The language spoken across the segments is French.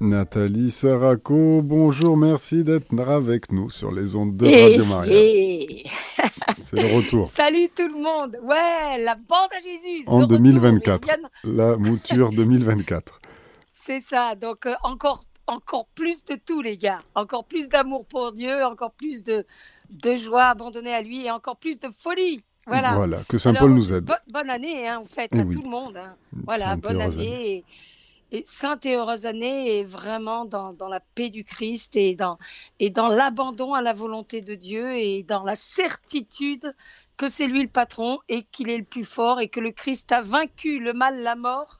Nathalie Saraco, bonjour, merci d'être avec nous sur les ondes de Radio Maria. C'est le retour. Salut tout le monde. Ouais, la bande à Jésus. En 2024. La mouture 2024. C'est ça. Donc euh, encore, encore plus de tout, les gars. Encore plus d'amour pour Dieu, encore plus de, de joie abandonnée à lui et encore plus de folie. Voilà. voilà que Saint Paul nous aide. bonne année, hein, en fait, à tout le monde. Hein. Voilà, bonne année. Et sainte et heureuse année est vraiment dans, dans, la paix du Christ et dans, et dans l'abandon à la volonté de Dieu et dans la certitude que c'est lui le patron et qu'il est le plus fort et que le Christ a vaincu le mal, la mort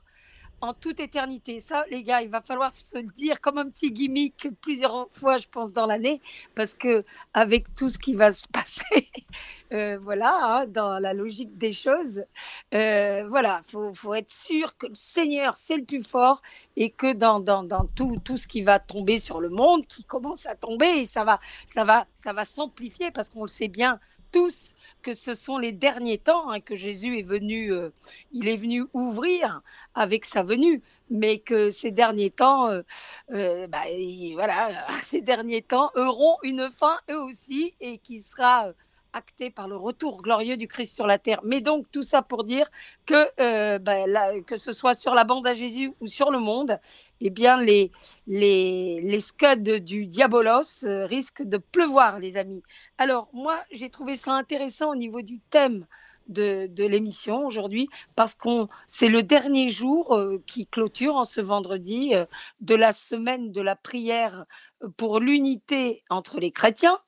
en toute éternité. Ça, les gars, il va falloir se le dire comme un petit gimmick plusieurs fois, je pense, dans l'année, parce que avec tout ce qui va se passer, euh, voilà, hein, dans la logique des choses, euh, voilà, faut, faut être sûr que le Seigneur c'est le plus fort et que dans, dans, dans, tout, tout ce qui va tomber sur le monde, qui commence à tomber, et ça va, ça va, ça va s'amplifier parce qu'on le sait bien tous que ce sont les derniers temps hein, que Jésus est venu, euh, il est venu ouvrir avec sa venue, mais que ces derniers temps, euh, euh, bah, voilà, ces derniers temps auront une fin eux aussi et qui sera acté par le retour glorieux du Christ sur la terre. Mais donc tout ça pour dire que, bah, que ce soit sur la bande à Jésus ou sur le monde, eh bien, les, les, les scuds du diabolos euh, risquent de pleuvoir, les amis. Alors, moi, j'ai trouvé ça intéressant au niveau du thème de, de l'émission aujourd'hui, parce que c'est le dernier jour euh, qui clôture en ce vendredi euh, de la semaine de la prière pour l'unité entre les chrétiens.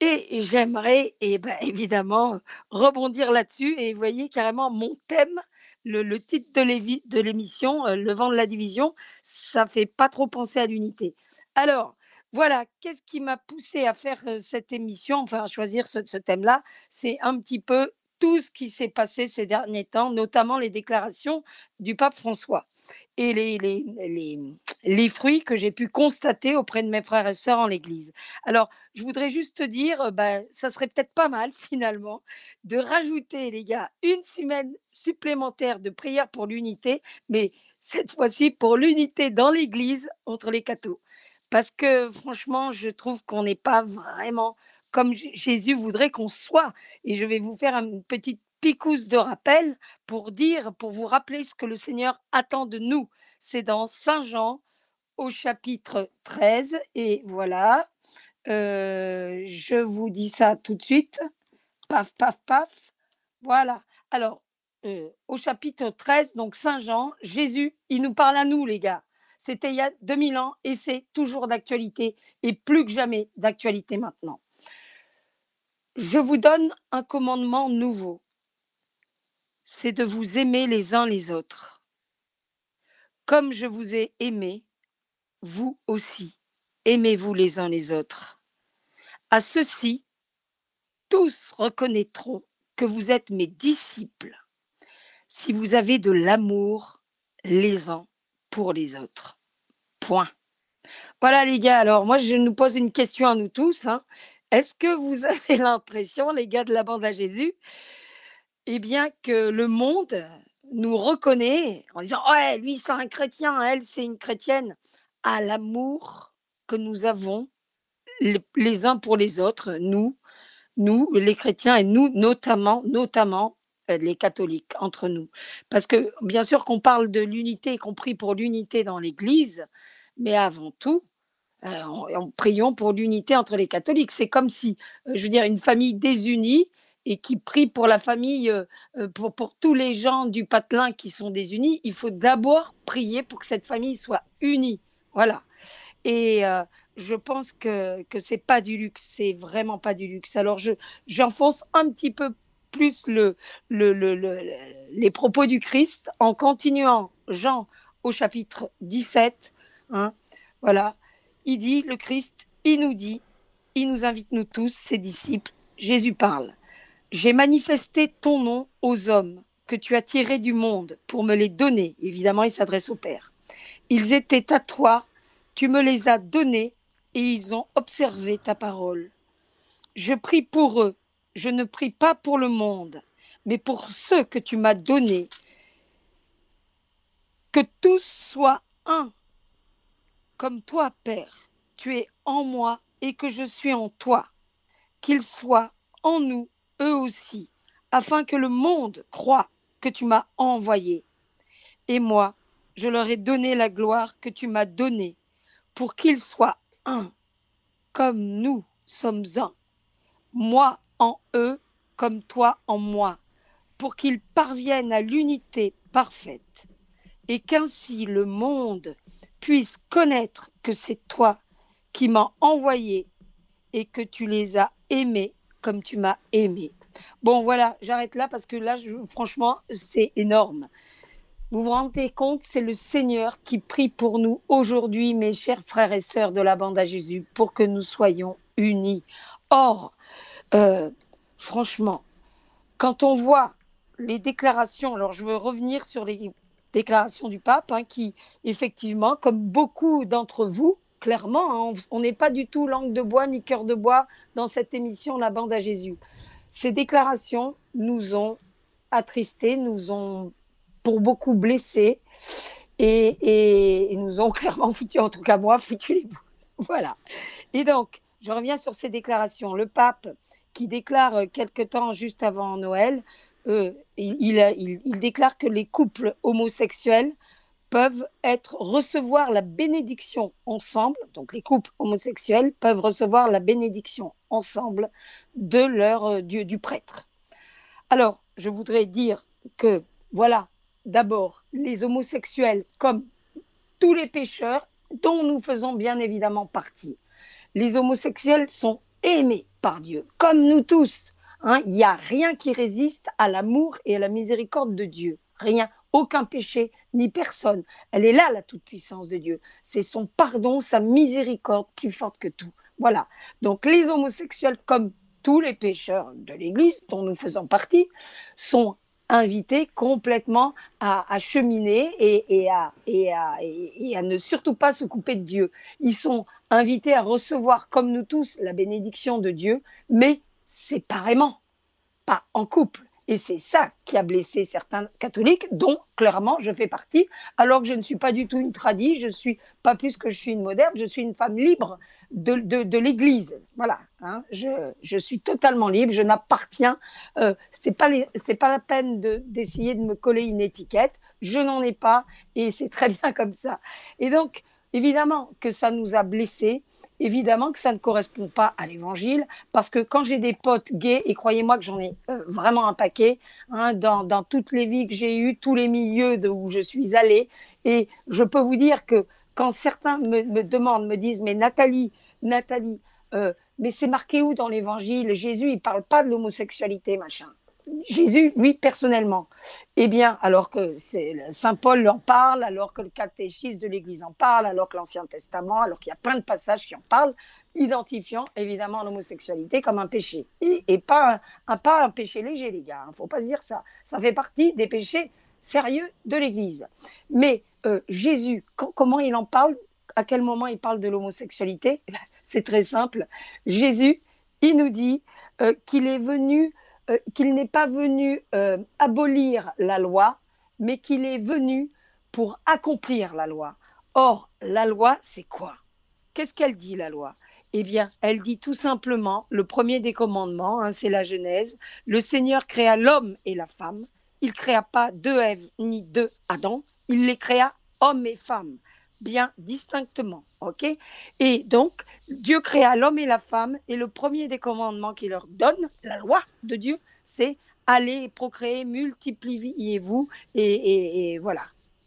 Et j'aimerais, eh ben, évidemment, rebondir là-dessus. Et vous voyez carrément mon thème le, titre de l'émission, euh, Le vent de la division, ça fait pas trop penser à l'unité. Alors, voilà, qu'est-ce qui m'a poussé à faire euh, cette émission, enfin à choisir ce, thème-là? C'est un petit peu tout ce qui s'est passé ces derniers temps, notamment les déclarations du pape François et les, les, les, fruits que j'ai pu constater auprès de mes frères et sœurs en l'Église. Alors, je voudrais juste te dire, bah, ça serait peut-être pas mal finalement de rajouter, les gars, une semaine supplémentaire de prière pour l'unité, mais cette fois-ci pour l'unité dans l'Église entre les cathos. Parce que franchement, je trouve qu'on n'est pas vraiment comme Jésus voudrait qu'on soit. Et je vais vous faire une petite picousse de rappel pour dire, pour vous rappeler ce que le Seigneur attend de nous. C'est dans Saint Jean au chapitre 13. Et voilà, euh, je vous dis ça tout de suite. Paf, paf, paf. Voilà. Alors, euh, au chapitre 13, donc Saint Jean, Jésus, il nous parle à nous, les gars. C'était il y a 2000 ans et c'est toujours d'actualité et plus que jamais d'actualité maintenant. Je vous donne un commandement nouveau c'est de vous aimer les uns les autres. Comme je vous ai aimé, vous aussi, aimez-vous les uns les autres. À ceux-ci, tous reconnaîtront que vous êtes mes disciples si vous avez de l'amour les uns pour les autres. Point. Voilà les gars, alors moi je nous pose une question à nous tous. Hein. Est-ce que vous avez l'impression, les gars de la bande à Jésus, eh bien, que le monde nous reconnaît en disant Ouais, lui, c'est un chrétien, elle, c'est une chrétienne, à l'amour que nous avons les, uns pour les autres, nous, nous, les chrétiens, et nous, notamment, notamment euh, les catholiques, entre nous. Parce que, bien sûr, qu'on parle de l'unité, qu'on prie pour l'unité dans l'Église, mais avant tout, euh, on, prions pour l'unité entre les catholiques. C'est comme si, euh, je veux dire, une famille désunie et qui prie pour la famille, euh, euh, pour, pour tous les gens du patelin qui sont désunis, il faut d'abord prier pour que cette famille soit unie. Voilà. Et euh, je pense que que c'est pas du luxe, c'est vraiment pas du luxe. Alors je j'enfonce un petit peu plus le, le, le, les propos du Christ en continuant Jean au chapitre 17. Hein, voilà, il dit le Christ, il nous dit, il nous invite nous tous, ses disciples. Jésus parle. J'ai manifesté ton nom aux hommes que tu as tirés du monde pour me les donner. Évidemment, il s'adresse au Père. Ils étaient à toi, tu me les as donnés et ils ont observé ta parole. Je prie pour eux, je ne prie pas pour le monde, mais pour ceux que tu m'as donnés. Que tous soient un, comme toi, Père, tu es en moi et que je suis en toi, qu'ils soient en nous, eux aussi, afin que le monde croie que tu m'as envoyé. Et moi, je leur ai donné la gloire que tu m'as donnée, pour qu'ils soient un, comme nous sommes un. Moi en eux, comme toi en moi, pour qu'ils parviennent à l'unité parfaite, et qu'ainsi le monde puisse connaître que c'est toi qui m'as envoyé et que tu les as aimés comme tu m'as aimé. Bon, voilà, j'arrête là parce que là, franchement, c'est énorme. Vous vous rendez compte, c'est le Seigneur qui prie pour nous aujourd'hui, mes chers frères et sœurs de la bande à Jésus, pour que nous soyons unis. Or, euh, franchement, quand on voit les déclarations, alors je veux revenir sur les déclarations du pape, hein, qui effectivement, comme beaucoup d'entre vous, clairement, hein, on n'est pas du tout langue de bois ni cœur de bois dans cette émission La bande à Jésus. Ces déclarations nous ont attristés, nous ont pour beaucoup blessés et, nous ont clairement foutu, en tout cas moi, foutu les bouts. Voilà. Et donc, je reviens sur ces déclarations. Le pape qui déclare euh, quelque temps juste avant Noël, euh, il, déclare que les couples homosexuels peuvent être recevoir la bénédiction ensemble, donc les couples homosexuels peuvent recevoir la bénédiction ensemble de leur euh, du, du prêtre. Alors, je voudrais dire que voilà, d'abord les homosexuels comme tous les pécheurs dont nous faisons bien évidemment partie. Les homosexuels sont aimés par Dieu, comme nous tous. Hein. Il n'y a rien qui résiste à l'amour et à la miséricorde de Dieu. Rien aucun péché, ni personne. Elle est là, la toute-puissance de Dieu. C'est son pardon, sa miséricorde plus forte que tout. Voilà. Donc les homosexuels, comme tous les pécheurs de l'Église, dont nous faisons partie, sont invités complètement à, cheminer et, à, et, et, à, ne surtout pas se couper de Dieu. Ils sont invités à recevoir, comme nous tous, la bénédiction de Dieu, mais séparément, pas en couple. Et c'est ça qui a blessé certains catholiques, dont clairement je fais partie, alors que je ne suis pas du tout une tradie, je suis pas plus que je suis une moderne, je suis une femme libre de, de, l'Église. Voilà, hein. je, je, suis totalement libre, je n'appartiens, euh, c'est pas pas la peine d'essayer de, de me coller une étiquette, je n'en ai pas et c'est très bien comme ça. Et donc, évidemment que ça nous a blessés, évidemment que ça ne correspond pas à l'évangile, parce que quand j'ai des potes gays, et croyez-moi que j'en ai euh, vraiment un paquet, hein, dans, toutes les vies que j'ai eues, tous les milieux de, où je suis allée, et je peux vous dire que quand certains me, me demandent, me disent, mais Nathalie, Nathalie, euh, mais c'est marqué où dans l'évangile? Jésus, il parle pas de l'homosexualité, machin. Jésus, lui, personnellement. Eh bien, alors que Saint Paul en parle, alors que le catéchisme de l'Église en parle, alors que l'Ancien Testament, alors qu'il y a plein de passages qui en parlent, identifiant évidemment l'homosexualité comme un péché. Et, pas, un, pas un péché léger, les gars. Il hein, ne faut pas se dire ça. Ça fait partie des péchés sérieux de l'Église. Mais euh, Jésus, comment il en parle? À quel moment il parle de l'homosexualité? C'est très simple. Jésus, il nous dit euh, qu'il est venu euh, qu'il n'est pas venu euh, abolir la loi, mais qu'il est venu pour accomplir la loi. Or, la loi, c'est quoi? Qu'est-ce qu'elle dit, la loi? Eh bien, elle dit tout simplement, le premier des commandements, hein, c'est la Genèse, le Seigneur créa l'homme et la femme. Il ne créa pas deux Ève ni deux Adam, il les créa hommes et femmes bien distinctement. ok? Et donc, Dieu créa l'homme et la femme, et le premier des commandements qu'il leur donne, la loi de Dieu, c'est allez procréer, multipliez-vous, et, voilà.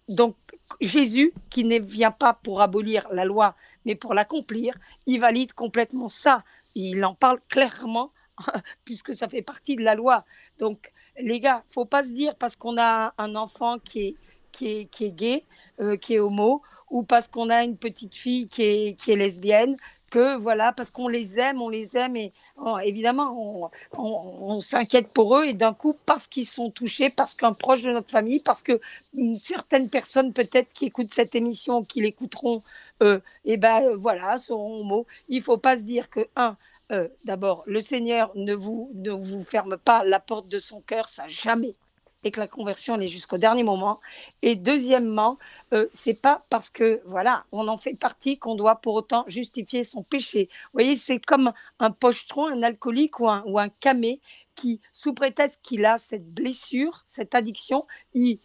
Donc, Jésus, qui ne vient pas pour abolir la loi, mais pour l'accomplir, il valide complètement ça. Il en parle clairement, puisque ça fait partie de la loi. Donc, les gars, faut pas se dire parce qu'on a un enfant qui est, qui est, qui est gay, euh, qui est homo, ou parce qu'on a une petite fille qui est, lesbienne, que voilà, parce qu'on les aime, on les aime et oh, évidemment on, s'inquiète pour eux et d'un coup parce qu'ils sont touchés, parce qu'un proche de notre famille, parce que certaines personnes peut-être qui écoutent cette émission, qui l'écouteront, euh, et eh ben voilà, seront homo. Il faut pas se dire que un, euh, d'abord le Seigneur ne vous ne vous ferme pas la porte de son cœur, ça jamais, et que la conversion elle est jusqu'au dernier moment. Et deuxièmement, euh, c'est pas parce que voilà, on en fait partie qu'on doit pour autant justifier son péché. Vous voyez, c'est comme un pochetron, un alcoolique ou un, ou un camé qui, sous prétexte qu'il a cette blessure, cette addiction, il,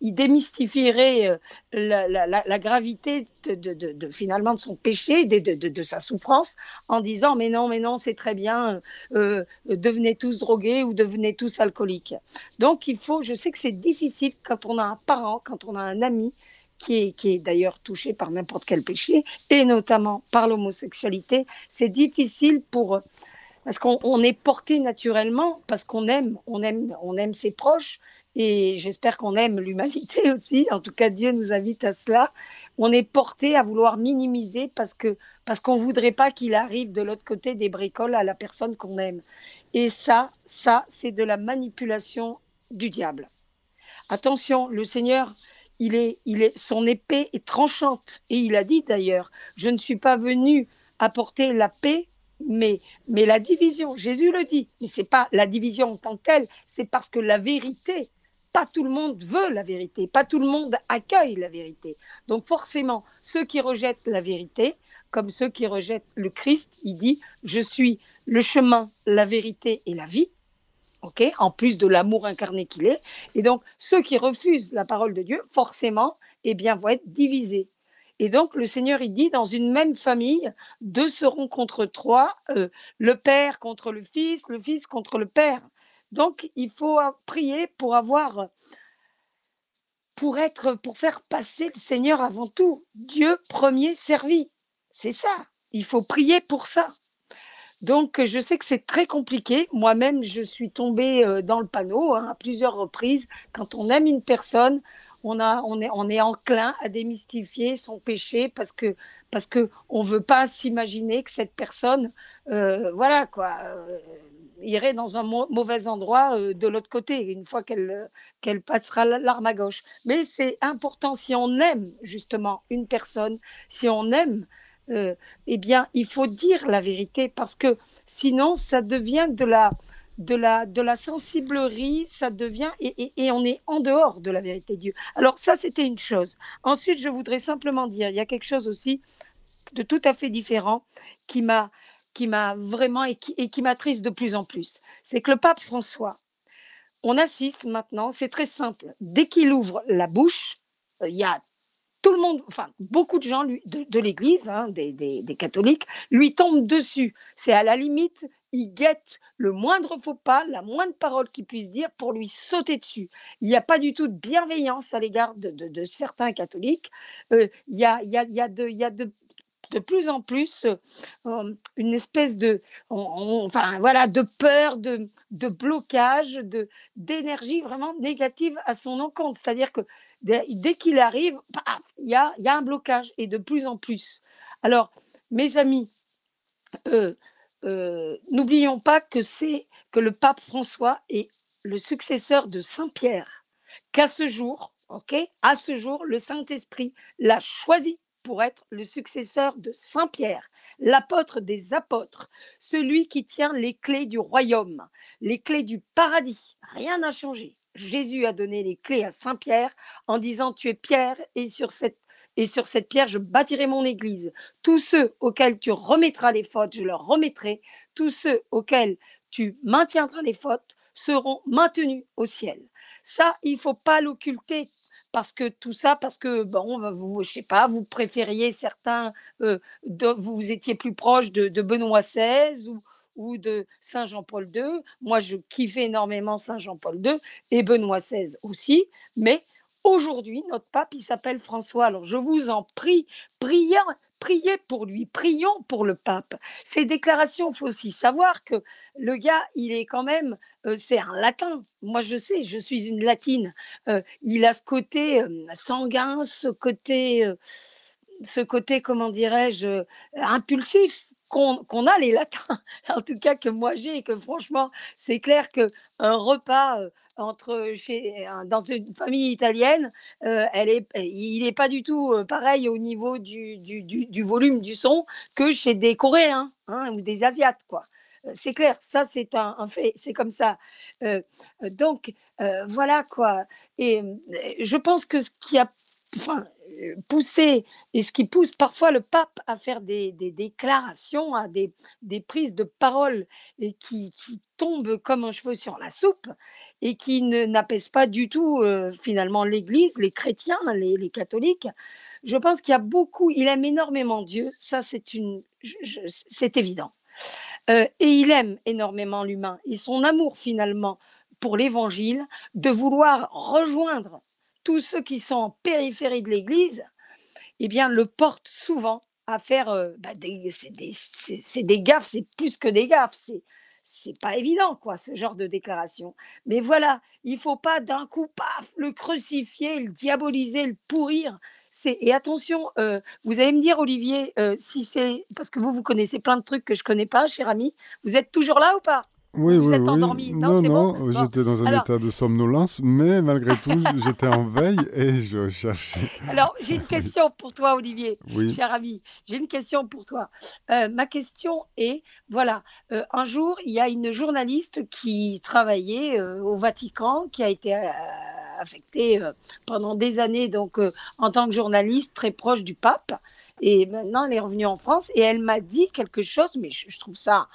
démystifierait euh, la, gravité de, finalement de son péché, de, sa souffrance, en disant mais non, mais non, c'est très bien, euh, devenez tous drogués ou devenez tous alcooliques. Donc il faut, je sais que c'est difficile quand on a un parent, quand on a un ami qui est d'ailleurs touché par n'importe quel péché, et notamment par l'homosexualité, c'est difficile pour parce qu'on est porté naturellement, parce qu'on aime, on aime, on aime ses proches, et j'espère qu'on aime l'humanité aussi. En tout cas, Dieu nous invite à cela. On est porté à vouloir minimiser parce que parce qu'on voudrait pas qu'il arrive de l'autre côté des bricoles à la personne qu'on aime. Et ça, ça, c'est de la manipulation du diable. Attention, le Seigneur, il est, il est, son épée est tranchante. Et il a dit d'ailleurs, je ne suis pas venu apporter la paix, mais, la division, Jésus le dit, mais c'est pas la division en tant que telle, c'est parce que la vérité, pas tout le monde veut la vérité, pas tout le monde accueille la vérité. Donc forcément, ceux qui rejettent la vérité, comme ceux qui rejettent le Christ, il dit, je suis le chemin, la vérité et la vie. en plus de l'amour incarné qu'il est. Et donc, ceux qui refusent la parole de Dieu, forcément, eh bien, vont être divisés. Et donc, le Seigneur, il dit, dans une même famille, deux seront contre trois, euh, le Père contre le Fils, le Fils contre le Père. Donc, il faut prier pour avoir, pour être, pour faire passer le Seigneur avant tout. Dieu premier servi. C'est ça. Il faut prier pour ça. Donc, je sais que c'est très compliqué. Moi-même, je suis tombée euh, dans le panneau hein, à plusieurs reprises. Quand on aime une personne, on, a, on, est, on est enclin à démystifier son péché parce que parce que on veut pas s'imaginer que cette personne, euh, voilà quoi, euh, irait dans un mauvais endroit euh, de l'autre côté une fois qu'elle qu'elle passera l'arme à gauche. Mais c'est important si on aime justement une personne, si on aime, eh bien il faut dire la vérité parce que sinon ça devient de la de la, de la sensiblerie, ça devient, et, et, on est en dehors de la vérité de Dieu. Alors ça, c'était une chose. Ensuite, je voudrais simplement dire, il y a quelque chose aussi de tout à fait différent qui m'a qui m'a vraiment et qui, et qui m'attriste de plus en plus. C'est que le pape François, on assiste maintenant, c'est très simple, dès qu'il ouvre la bouche, il y a tout le monde, enfin beaucoup de gens de, l'Église, hein, des, catholiques, lui tombent dessus. C'est à la limite, il guette le moindre faux pas, la moindre parole qu'il puisse dire pour lui sauter dessus. Il n'y a pas du tout de bienveillance à l'égard de, certains catholiques. Euh, il, y a, de, plus en plus euh, une espèce de, voilà, de peur, de, blocage, d'énergie vraiment négative à son encontre. C'est-à-dire que dès, qu'il arrive, il y a, un blocage et de plus en plus. Alors, mes amis, euh, euh, n'oublions pas que c'est que le pape François est le successeur de Saint Pierre, qu'à ce jour, à ce jour, le Saint Esprit l'a choisi pour être le successeur de Saint Pierre, l'apôtre des apôtres, celui qui tient les clés du royaume, les clés du paradis. Rien n'a changé. Jésus a donné les clés à Saint Pierre en disant Tu es Pierre et sur cette et sur cette pierre, je bâtirai mon église. Tous ceux auxquels tu remettras les fautes, je leur remettrai. Tous ceux auxquels tu maintiendras les fautes seront maintenus au ciel. Ça, il faut pas l'occulter parce que tout ça, parce que bon, vous, je sais pas, vous préfériez certains, euh, vous étiez plus proche de, de Benoît XVI ou, ou de Saint Jean-Paul II. Moi, je kiffais énormément Saint Jean-Paul II et Benoît XVI aussi, mais aujourd'hui, notre pape, il s'appelle François. Alors, je vous en prie, priez, priez pour lui, prions pour le pape. Ces déclarations, faut aussi savoir que le gars, il est quand même, euh, c'est un latin. Moi, je sais, je suis une latine. Euh, il a ce côté euh, sanguin, ce côté, ce côté, comment dirais-je, impulsif qu'on a les latins, en tout cas que moi j'ai, et que franchement, c'est clair qu'un repas euh, entre chez, dans une famille italienne, euh, elle est, il n'est pas du tout euh, pareil au niveau du, du, du, volume du son que chez des Coréens hein, ou des Asiates. Quoi. c'est clair, ça c'est un, fait, c'est comme ça. donc voilà quoi. Et je pense que ce qui a enfin, poussé et ce qui pousse parfois le pape à faire des, déclarations, à des, prises de parole et qui, tombent comme un cheveu sur la soupe et qui n'apaisent pas du tout finalement l'Église, les chrétiens, les, catholiques. Je pense qu'il y a beaucoup, il aime énormément Dieu, ça c'est évident. et il aime énormément l'humain. Et son amour finalement pour l'Évangile, de vouloir rejoindre tous ceux qui sont en périphérie de l'Église, eh bien, le portent souvent à faire euh, bah, des, c'est des, gaffes, c'est plus que des gaffes, c'est pas évident, quoi, ce genre de déclaration. Mais voilà, il faut pas d'un coup, paf, le crucifier, le diaboliser, le pourrir. Et attention, euh, vous allez me dire, Olivier, euh, si c'est parce que vous, vous connaissez plein de trucs que je connais pas, cher ami. Vous êtes toujours là ou pas? Oui, vous oui, êtes endormi. Non, non, j'étais dans un état de somnolence, mais malgré tout, j'étais en veille et je cherchais. Alors, j'ai une question pour toi, Olivier, cher ami. J'ai une question pour toi. Euh, ma question est, voilà, euh, un jour, il y a une journaliste qui travaillait euh, au Vatican, qui a été affectée pendant des années, donc en tant que journaliste très proche du pape. Et maintenant, elle est revenue en France et elle m'a dit quelque chose, mais je trouve ça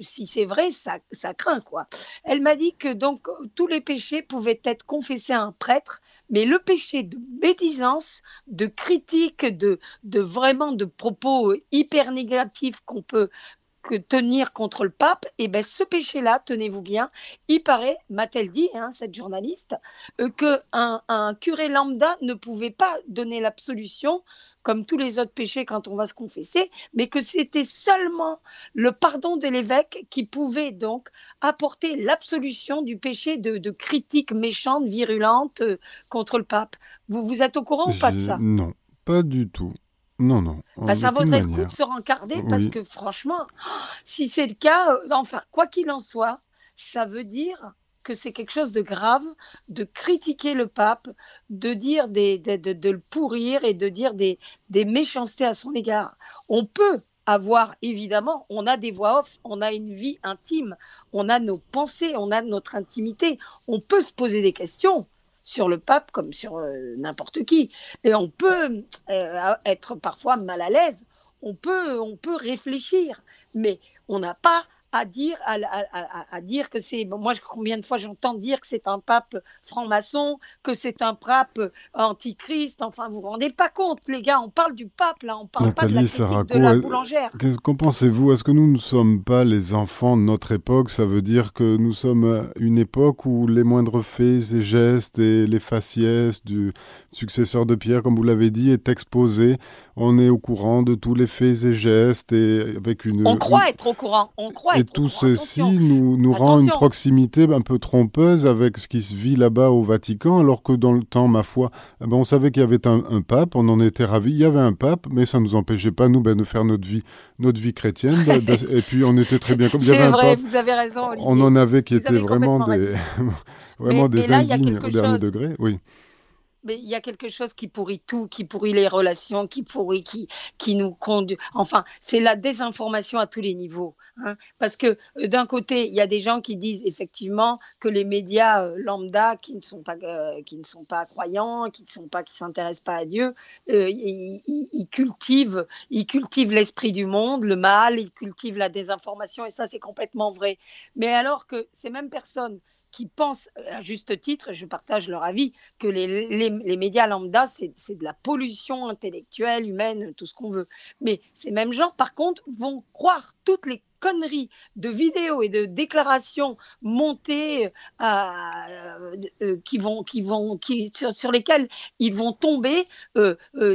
si c'est vrai, ça, ça craint quoi. Elle m'a dit que donc tous les péchés pouvaient être confessés à un prêtre, mais le péché de médisance, de critique, de, de vraiment de propos hyper négatifs qu'on peut que tenir contre le pape, et eh ben ce péché-là, tenez-vous bien, il paraît, m'a-t-elle dit, hein, cette journaliste, euh, que un, un curé lambda ne pouvait pas donner l'absolution comme tous les autres péchés quand on va se confesser, mais que c'était seulement le pardon de l'évêque qui pouvait donc apporter l'absolution du péché de, critique méchante, virulente euh, contre le pape. Vous, vous êtes au courant ou pas de ça? Non, pas du tout. Non, non. Bah, ça vaudrait le coup de se rencarder parce que franchement, si c'est le cas, euh, enfin, quoi qu'il en soit, ça veut dire que c'est quelque chose de grave de critiquer le pape, de dire des, de, le pourrir et de dire des, des méchancetés à son égard. On peut avoir, évidemment, on a des voix off, on a une vie intime, on a nos pensées, on a notre intimité. On peut se poser des questions sur le pape comme sur euh, n'importe qui. Et on peut euh, être parfois mal à l'aise, on peut, on peut réfléchir, mais on n'a pas à dire, à, à, dire que c'est. Moi, combien de fois j'entends dire que c'est un pape franc-maçon, que c'est un pape antichrist. Enfin, vous vous rendez pas compte, les gars, on parle du pape, là, on parle pas de la, de la boulangère. Qu'en pensez-vous? Est-ce que nous ne sommes pas les enfants de notre époque? Ça veut dire que nous sommes une époque où les moindres faits et gestes et les faciès du successeur de Pierre, comme vous l'avez dit, est exposé. On est au courant de tous les faits et gestes et avec une. On croit être au courant. On croit et tout ceci nous, nous rend une proximité un peu trompeuse avec ce qui se vit là-bas au Vatican, alors que dans le temps, ma foi, eh ben, on savait qu'il y avait un, pape, on en était ravis, il y avait un pape, mais ça ne nous empêchait pas, nous, ben, de faire notre vie, notre vie chrétienne. et puis on était très bien comme C'est vrai, vous avez raison. On en avait qui étaient vraiment des, vraiment des indignes au dernier degré. Oui mais il y a quelque chose qui pourrit tout, qui pourrit les relations, qui pourrit, qui, qui nous conduit. Enfin, c'est la désinformation à tous les niveaux. Hein. parce que euh, d'un côté, il y a des gens qui disent effectivement que les médias euh, lambda, qui ne sont pas, euh, qui ne sont pas croyants, qui ne sont pas, qui s'intéressent pas à Dieu, ils, cultivent, ils cultivent l'esprit du monde, le mal, ils cultivent la désinformation, et ça, c'est complètement vrai. Mais alors que ces mêmes personnes qui pensent, à juste titre, je partage leur avis, que les, les les médias lambda, c'est de la pollution intellectuelle, humaine, tout ce qu'on veut. Mais ces mêmes gens, par contre, vont croire toutes les conneries de vidéos et de déclarations montées euh, euh, euh, qui vont, qui vont, qui, sur, lesquelles ils vont tomber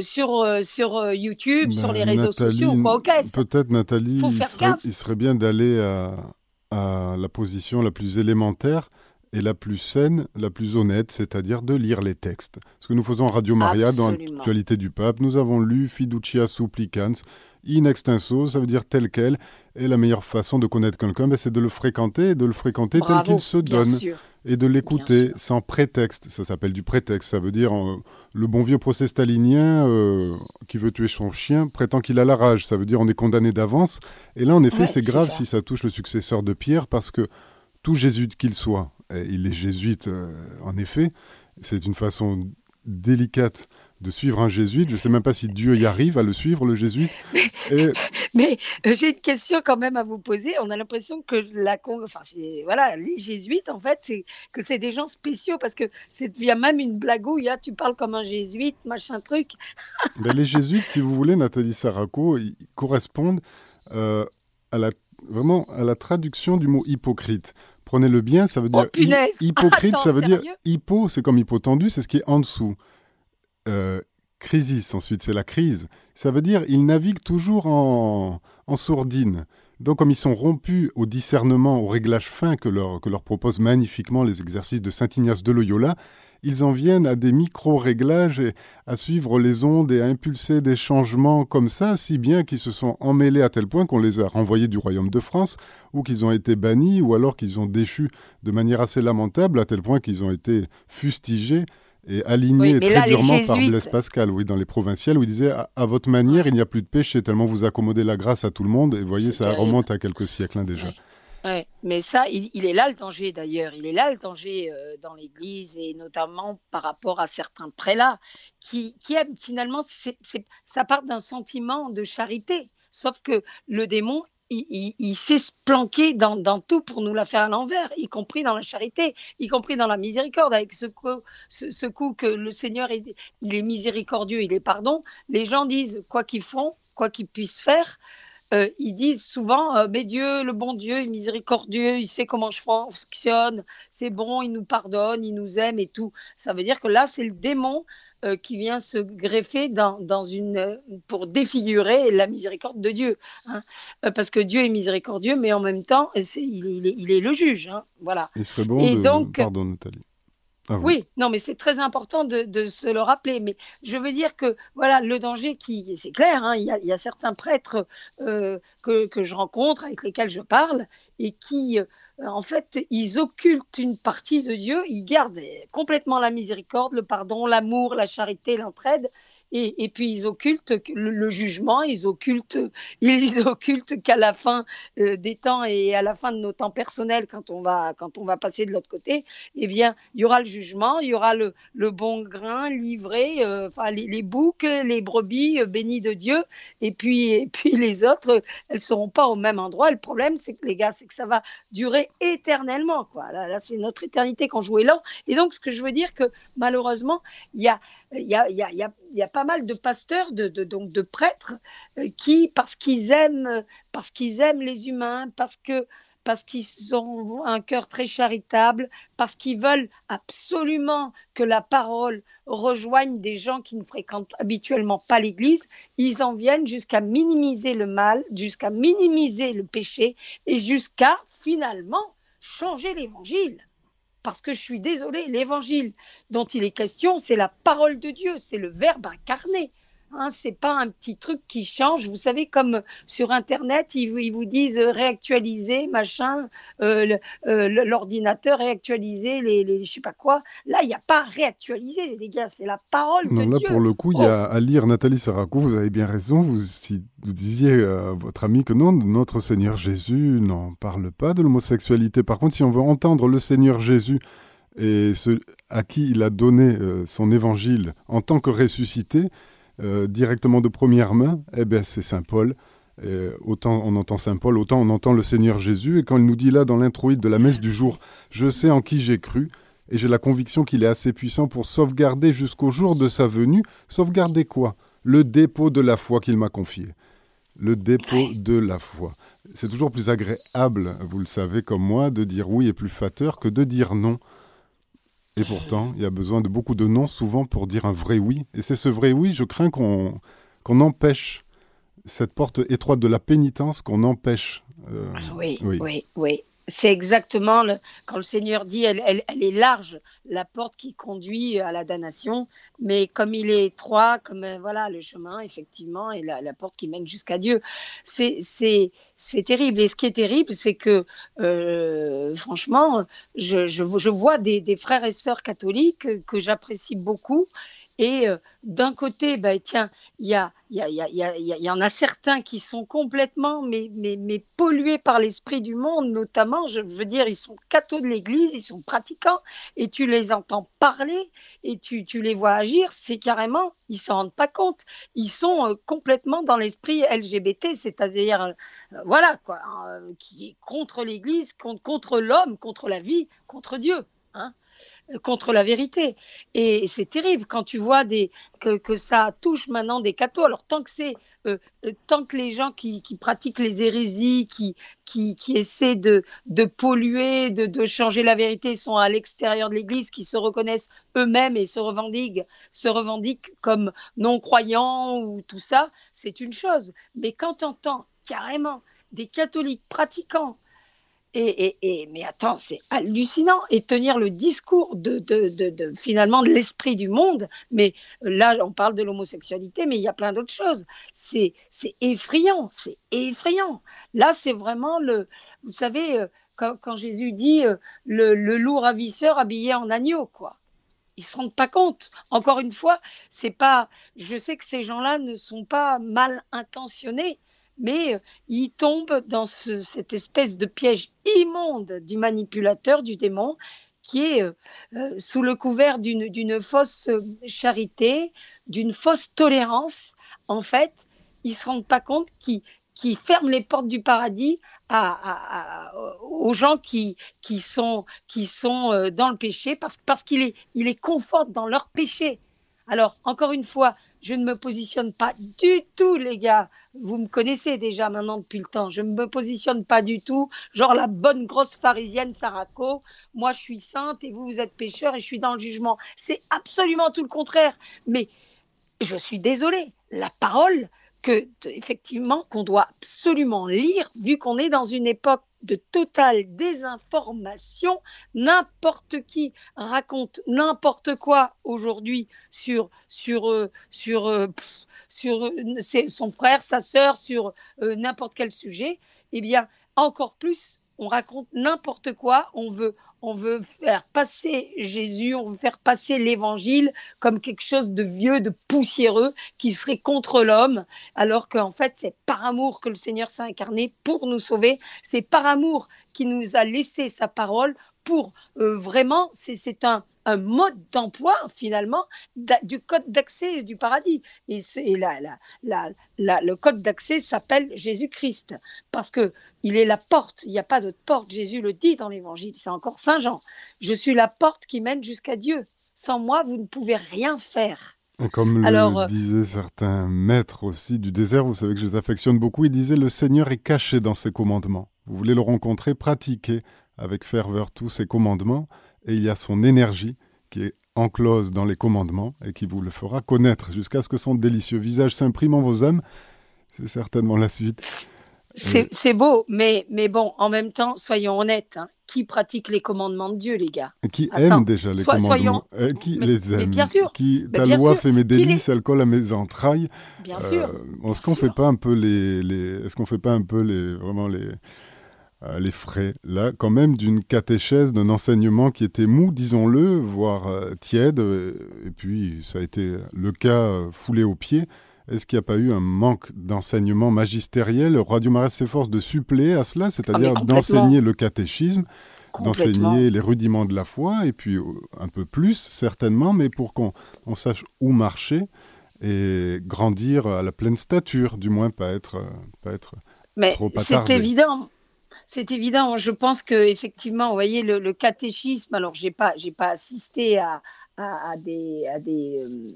sur, sur YouTube, sur les réseaux sociaux Peut-être, Nathalie, il, serait, bien d'aller à, à la position la plus élémentaire et la plus saine, la plus honnête, c'est-à-dire de lire les textes. Ce que nous faisons Radio Maria dans l'actualité du pape, nous avons lu Fiducia Supplicans in extenso, ça veut dire tel quel. Et la meilleure façon de connaître quelqu'un, ben, c'est de le fréquenter, de le fréquenter tel qu'il se donne. Et de l'écouter sans prétexte. Ça s'appelle du prétexte. Ça veut dire euh, le bon vieux procès stalinien euh, qui veut tuer son chien prétend qu'il a la rage. Ça veut dire on est condamné d'avance. Et là, en effet, c'est grave si ça touche le successeur de Pierre parce que tout jésuite qu'il soit, il est jésuite euh, en effet, c'est une façon délicate de suivre un jésuite. Je ne sais même pas si Dieu y arrive à le suivre, le jésuite. Mais, euh, j'ai une question quand même à vous poser. On a l'impression que la, enfin, voilà, les jésuites, en fait, c'est que c'est des gens spéciaux parce que c'est y a même une blagouille. Hein, tu parles comme un jésuite, machin truc. Ben, les jésuites, si vous voulez, Nathalie Saraco, ils correspondent euh, à la, vraiment à la traduction du mot hypocrite. Prenez-le bien, ça veut dire oh, hypocrite, ça veut dire hypo, c'est comme hypotendu, c'est ce qui est en dessous. Euh, crisis, ensuite, c'est la crise. Ça veut dire ils naviguent toujours en, sourdine. Donc, comme ils sont rompus au discernement, au réglage fin que leur, que leur proposent magnifiquement les exercices de Saint Ignace de Loyola, ils en viennent à des micro-réglages et à suivre les ondes et à impulser des changements comme ça, si bien qu'ils se sont emmêlés à tel point qu'on les a renvoyés du royaume de France, ou qu'ils ont été bannis, ou alors qu'ils ont déchu de manière assez lamentable, à tel point qu'ils ont été fustigés et aligné très durement par Blaise Pascal, oui, dans les provinciales, où il disait à, votre manière, il n'y a plus de péché, tellement vous accommodez la grâce à tout le monde. Et vous voyez, ça remonte à quelques siècles hein, déjà. Ouais. mais ça, il, est là le danger d'ailleurs. Il est là le danger euh, dans l'Église et notamment par rapport à certains prélats qui, qui aiment finalement, ça part d'un sentiment de charité. Sauf que le démon, il, sait se planquer dans, tout pour nous la faire à l'envers, y compris dans la charité, y compris dans la miséricorde. Avec ce coup, ce, que le Seigneur, est, il est miséricordieux, il est pardon, les gens disent quoi qu'ils font, quoi qu'ils puissent faire, euh, ils disent souvent euh, Mais Dieu, le bon Dieu, est miséricordieux, il sait comment je fonctionne, c'est bon, il nous pardonne, il nous aime et tout. Ça veut dire que là, c'est le démon euh, qui vient se greffer dans, dans, une, pour défigurer la miséricorde de Dieu. Hein. parce que Dieu est miséricordieux, mais en même temps, il, est, il, est, le juge. Hein. Voilà. Il serait bon et donc, Pardon, Nathalie. Ah oui, non, mais c'est très important de, se le rappeler. Mais je veux dire que voilà, le danger qui, c'est clair, hein, il, y a, certains prêtres euh, que, je rencontre, avec lesquels je parle, et qui, euh, en fait, ils occultent une partie de Dieu, ils gardent complètement la miséricorde, le pardon, l'amour, la charité, l'entraide, et, puis ils occultent le, jugement, ils occultent, ils occultent qu'à la fin euh, des temps et à la fin de nos temps personnels, quand on va, quand on va passer de l'autre côté, eh bien, il y aura le jugement, il y aura le, bon grain livré, euh, les, boucs, les brebis euh, bénis de Dieu, et puis, et puis les autres, elles seront pas au même endroit. Le problème, c'est que les gars, c'est que ça va durer éternellement, quoi. Là, c'est notre éternité qu'on jouait là. Et donc, ce que je veux dire que malheureusement, il y a, il y a, y, a, y a, pas mal de pasteurs, de, donc de prêtres, euh, qui, parce qu'ils aiment, parce qu'ils aiment les humains, parce que parce qu'ils ont un cœur très charitable, parce qu'ils veulent absolument que la parole rejoigne des gens qui ne fréquentent habituellement pas l'Église, ils en viennent jusqu'à minimiser le mal, jusqu'à minimiser le péché et jusqu'à finalement changer l'Évangile parce que je suis désolée, l'évangile dont il est question, c'est la parole de Dieu, c'est le Verbe incarné. Hein, c'est pas un petit truc qui change. Vous savez, comme sur Internet, ils, vous disent réactualiser, machin, euh, euh, l'ordinateur réactualiser, les, les, je sais pas quoi. Là, il n'y a pas réactualiser, les gars. C'est la parole non, là, pour le coup, il y a oh. à lire Nathalie Sarraco. Vous avez bien raison. Vous, si vous disiez à votre ami que non, notre Seigneur Jésus n'en parle pas de l'homosexualité. Par contre, si on veut entendre le Seigneur Jésus et ce, à qui il a donné euh, son évangile en tant que ressuscité, euh, directement de première main, eh ben, c'est Saint Paul. autant on entend Saint Paul, autant on entend le Seigneur Jésus. Et quand il nous dit là dans l'introïde de la messe du jour, je sais en qui j'ai cru, et j'ai la conviction qu'il est assez puissant pour sauvegarder jusqu'au jour de sa venue. Sauvegarder quoi? Le dépôt de la foi qu'il m'a confié. Le dépôt de la foi. C'est toujours plus agréable, vous le savez comme moi, de dire oui et plus fatteur que de dire non. Et pourtant, il y a besoin de beaucoup de non souvent pour dire un vrai oui. Et c'est ce vrai oui, je crains qu'on qu'on empêche cette porte étroite de la pénitence, qu'on empêche. Euh, oui, oui, oui, c'est exactement le, quand le Seigneur dit elle, elle, elle, est large, la porte qui conduit à la damnation, mais comme il est étroit, comme euh, voilà le chemin, effectivement, et la, la porte qui mène jusqu'à Dieu. C'est, terrible. Et ce qui est terrible, c'est que, euh, franchement, je, je, je vois des, des, frères et sœurs catholiques que j'apprécie beaucoup et euh, d'un côté, bah, tiens, il y, a, y, a, y, a, y, en a certains qui sont complètement mais, mais, mais pollués par l'esprit du monde, notamment, je veux dire, ils sont cathos de l'Église, ils sont pratiquants, et tu les entends parler, et tu, tu les vois agir, c'est carrément, ils s'en rendent pas compte. Ils sont euh, complètement dans l'esprit LGBT, c'est-à-dire, euh, voilà, quoi, qui est contre l'Église, contre, contre l'homme, contre la vie, contre Dieu. Hein contre la vérité. Et c'est terrible quand tu vois des, que, ça touche maintenant des cathos. Alors tant que c'est euh, euh, tant que les gens qui, pratiquent les hérésies, qui, qui, essaient de, de polluer, de, de, changer la vérité, sont à l'extérieur de l'Église, qui se reconnaissent eux-mêmes et se revendiquent, se revendiquent comme non-croyants ou tout ça, c'est une chose. Mais quand tu entends carrément des catholiques pratiquants et, mais attends, c'est hallucinant. Et tenir le discours de, de, finalement de l'esprit du monde. Mais là, on parle de l'homosexualité, mais il y a plein d'autres choses. C'est effrayant, c'est effrayant. Là, c'est vraiment le. Vous savez, euh, quand, Jésus dit euh, le, le loup ravisseur habillé en agneau, quoi ils se rendent pas compte. Encore une fois, c'est pas. Je sais que ces gens-là ne sont pas mal intentionnés, mais euh, il tombe dans cette espèce de piège immonde du manipulateur, du démon, qui est euh, euh, sous le couvert d'une fausse charité, d'une fausse tolérance. En fait, ils ne se rendent pas compte qu'ils qui ferment les portes du paradis aux gens qui, sont, dans le péché parce, qu'il les, il dans leur péché. Alors, encore une fois, je ne me positionne pas du tout, les gars. Vous me connaissez déjà maintenant depuis le temps. Je ne me positionne pas du tout, genre la bonne grosse pharisienne Sarako. Moi, je suis sainte et vous, vous êtes pécheur et je suis dans le jugement. C'est absolument tout le contraire. Mais je suis désolée. La parole, que effectivement qu'on doit absolument lire vu qu'on est dans une époque de totale désinformation. N'importe qui raconte n'importe quoi aujourd'hui sur sur euh, sur euh, sur euh, son frère, sa sœur, sur n'importe quel sujet. Eh bien, encore plus, on raconte n'importe quoi. On veut on veut faire passer Jésus, on veut faire passer l'évangile comme quelque chose de vieux, de poussiéreux, qui serait contre l'homme, alors qu'en fait, c'est par amour que le Seigneur s'est incarné pour nous sauver. C'est par amour qu'il nous a laissé sa parole pour euh, vraiment, c'est un, mode d'emploi finalement du code d'accès du paradis. Et, et le code d'accès s'appelle Jésus-Christ parce que il est la porte. Il n'y a pas d'autre porte. Jésus le dit dans l'Évangile. C'est encore Saint Jean. Je suis la porte qui mène jusqu'à Dieu. Sans moi, vous ne pouvez rien faire. Et comme le euh, disaient certains maîtres aussi du désert, vous savez que je les affectionne beaucoup, ils disaient le Seigneur est caché dans ses commandements. Vous voulez le rencontrer, pratiquez avec ferveur tous ses commandements, et il y a son énergie qui est enclose dans les commandements et qui vous le fera connaître jusqu'à ce que son délicieux visage s'imprime en vos âmes. C'est certainement la suite. C'est beau, mais, mais bon, en même temps, soyons honnêtes. Hein. Qui pratique les commandements de Dieu, les gars? Qui aime déjà les commandements euh, Qui les aime bien sûr. Qui, ta loi fait mes délices, elle colle à mes entrailles. Bien sûr. Euh, est-ce qu'on fait pas un peu les, les est-ce qu'on fait pas un peu les, vraiment les, euh, les frais, là, quand même, d'une catéchèse, d'un enseignement qui était mou, disons-le, voire tiède, et puis ça a été le cas foulé aux pieds. Est-ce qu'il n'y a pas eu un manque d'enseignement magistériel? Radio Marais s'efforce de suppléer à cela, c'est-à-dire ah, d'enseigner le catéchisme, d'enseigner les rudiments de la foi, et puis un peu plus, certainement, mais pour qu'on sache où marcher et grandir à la pleine stature, du moins pas être, pas être mais trop C'est évident c'est évident. Je pense que effectivement, vous voyez, le, catéchisme. Alors, j'ai pas, j'ai pas assisté à, à, des, à des, euh,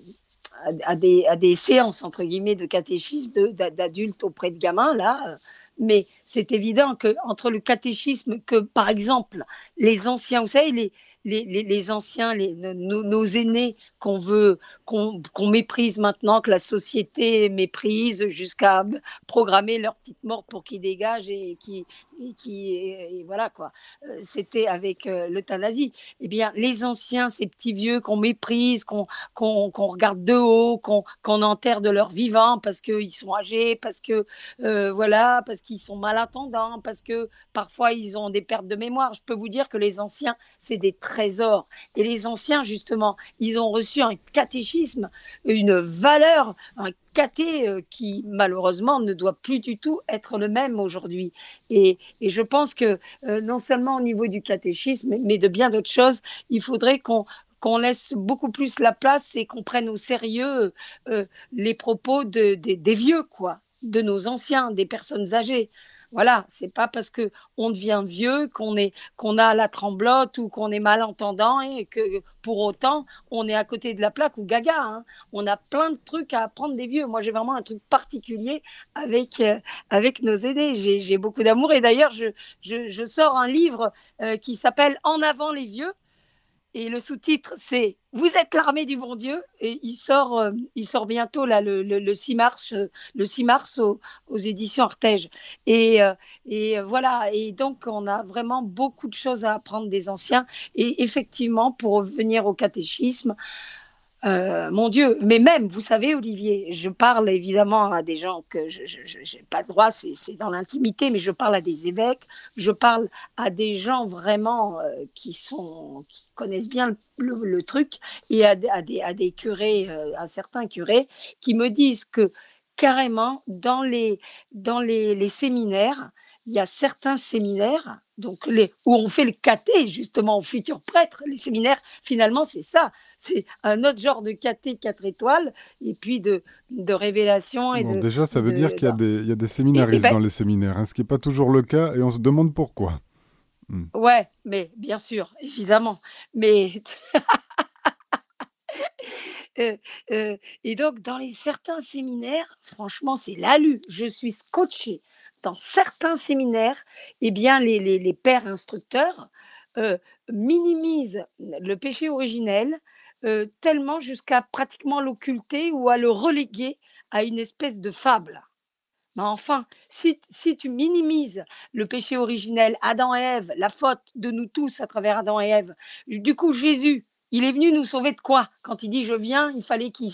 à, des, à des séances entre guillemets de catéchisme d'adultes auprès de gamins là. Mais c'est évident que entre le catéchisme que, par exemple, les anciens, vous savez, les, les, les, anciens, les, nos, aînés qu'on veut, qu'on méprise maintenant, que la société méprise jusqu'à programmer leur petite mort pour qu'ils dégagent et qui, qui voilà quoi. Euh, c'était avec euh, l'euthanasie. Eh bien, les anciens, ces petits vieux qu'on méprise, qu'on regarde de haut, qu'on enterre de leur vivant parce qu'ils sont âgés, parce que euh, voilà, parce qu'ils sont malentendants, parce que parfois ils ont des pertes de mémoire. Je peux vous dire que les anciens, c'est des trésors. Et les anciens, justement, ils ont reçu un catéchisme, une valeur, un caté euh, qui malheureusement ne doit plus du tout être le même aujourd'hui. Et, je pense que euh, non seulement au niveau du catéchisme, mais de bien d'autres choses, il faudrait qu'on qu'on laisse beaucoup plus la place et qu'on prenne au sérieux euh, les propos de, des vieux, quoi, de nos anciens, des personnes âgées. Voilà, c'est pas parce que on devient vieux qu'on est qu'on a la tremblote ou qu'on est malentendant et que pour autant on est à côté de la plaque ou gaga. Hein. On a plein de trucs à apprendre des vieux. Moi, j'ai vraiment un truc particulier avec euh, avec nos aînés. J'ai beaucoup d'amour et d'ailleurs je, je, sors un livre euh, qui s'appelle En avant les vieux et le sous-titre, c'est Vous êtes l'armée du bon Dieu. Et il sort, euh, il sort bientôt, là, le, le, 6 mars, euh, le 6 mars aux, éditions Artege. Et, euh, et voilà. Et donc, on a vraiment beaucoup de choses à apprendre des anciens. Et effectivement, pour revenir au catéchisme, euh, mon Dieu, mais même, vous savez, Olivier, je parle évidemment à des gens que je n'ai pas le droit, c'est dans l'intimité, mais je parle à des évêques, je parle à des gens vraiment euh, qui, sont, qui connaissent bien le, truc, et à, des, à des, curés, euh, à certains curés, qui me disent que carrément, dans les, dans les, les séminaires, il y a certains séminaires donc les, où on fait le caté justement aux futurs prêtres. Les séminaires, finalement, c'est ça. C'est un autre genre de caté quatre étoiles et puis de, de révélation. Et déjà, ça veut dire qu'il y, a y a des séminaristes ben dans les séminaires, hein, ce qui n'est pas toujours le cas et on se demande pourquoi. Hmm. Ouais, mais bien sûr, évidemment. Mais. Euh, euh, et donc, dans les certains séminaires, franchement, c'est l'alu. Je suis scotché dans certains séminaires, eh bien, les, pères instructeurs euh, minimisent le péché originel euh, tellement jusqu'à pratiquement l'occulter ou à le reléguer à une espèce de fable. Mais enfin, si, tu minimises le péché originel, Adam et Ève, la faute de nous tous à travers Adam et Ève, du coup Jésus, il est venu nous sauver de quoi? Quand il dit je viens, il fallait qu'il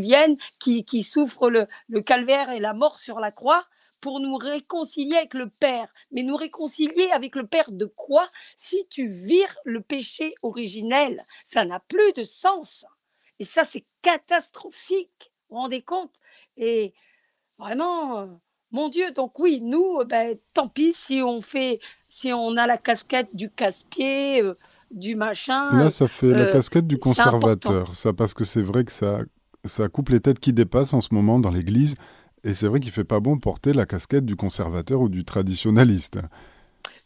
vienne, qu'il souffre le, le, calvaire et la mort sur la croix pour nous réconcilier avec le Père. Mais nous réconcilier avec le Père de quoi? Si tu vires le péché originel, ça n'a plus de sens. Et ça, c'est catastrophique. Vous vous rendez compte? Et vraiment, euh, mon Dieu, donc oui, nous, euh, ben, tant pis si on fait, si on a la casquette du casse-pied, euh, du machin. Là, ça fait la casquette du conservateur, ça, parce que c'est vrai que ça, ça coupe les têtes qui dépassent en ce moment dans l'Église. Et c'est vrai qu'il fait pas bon porter la casquette du conservateur ou du traditionnaliste.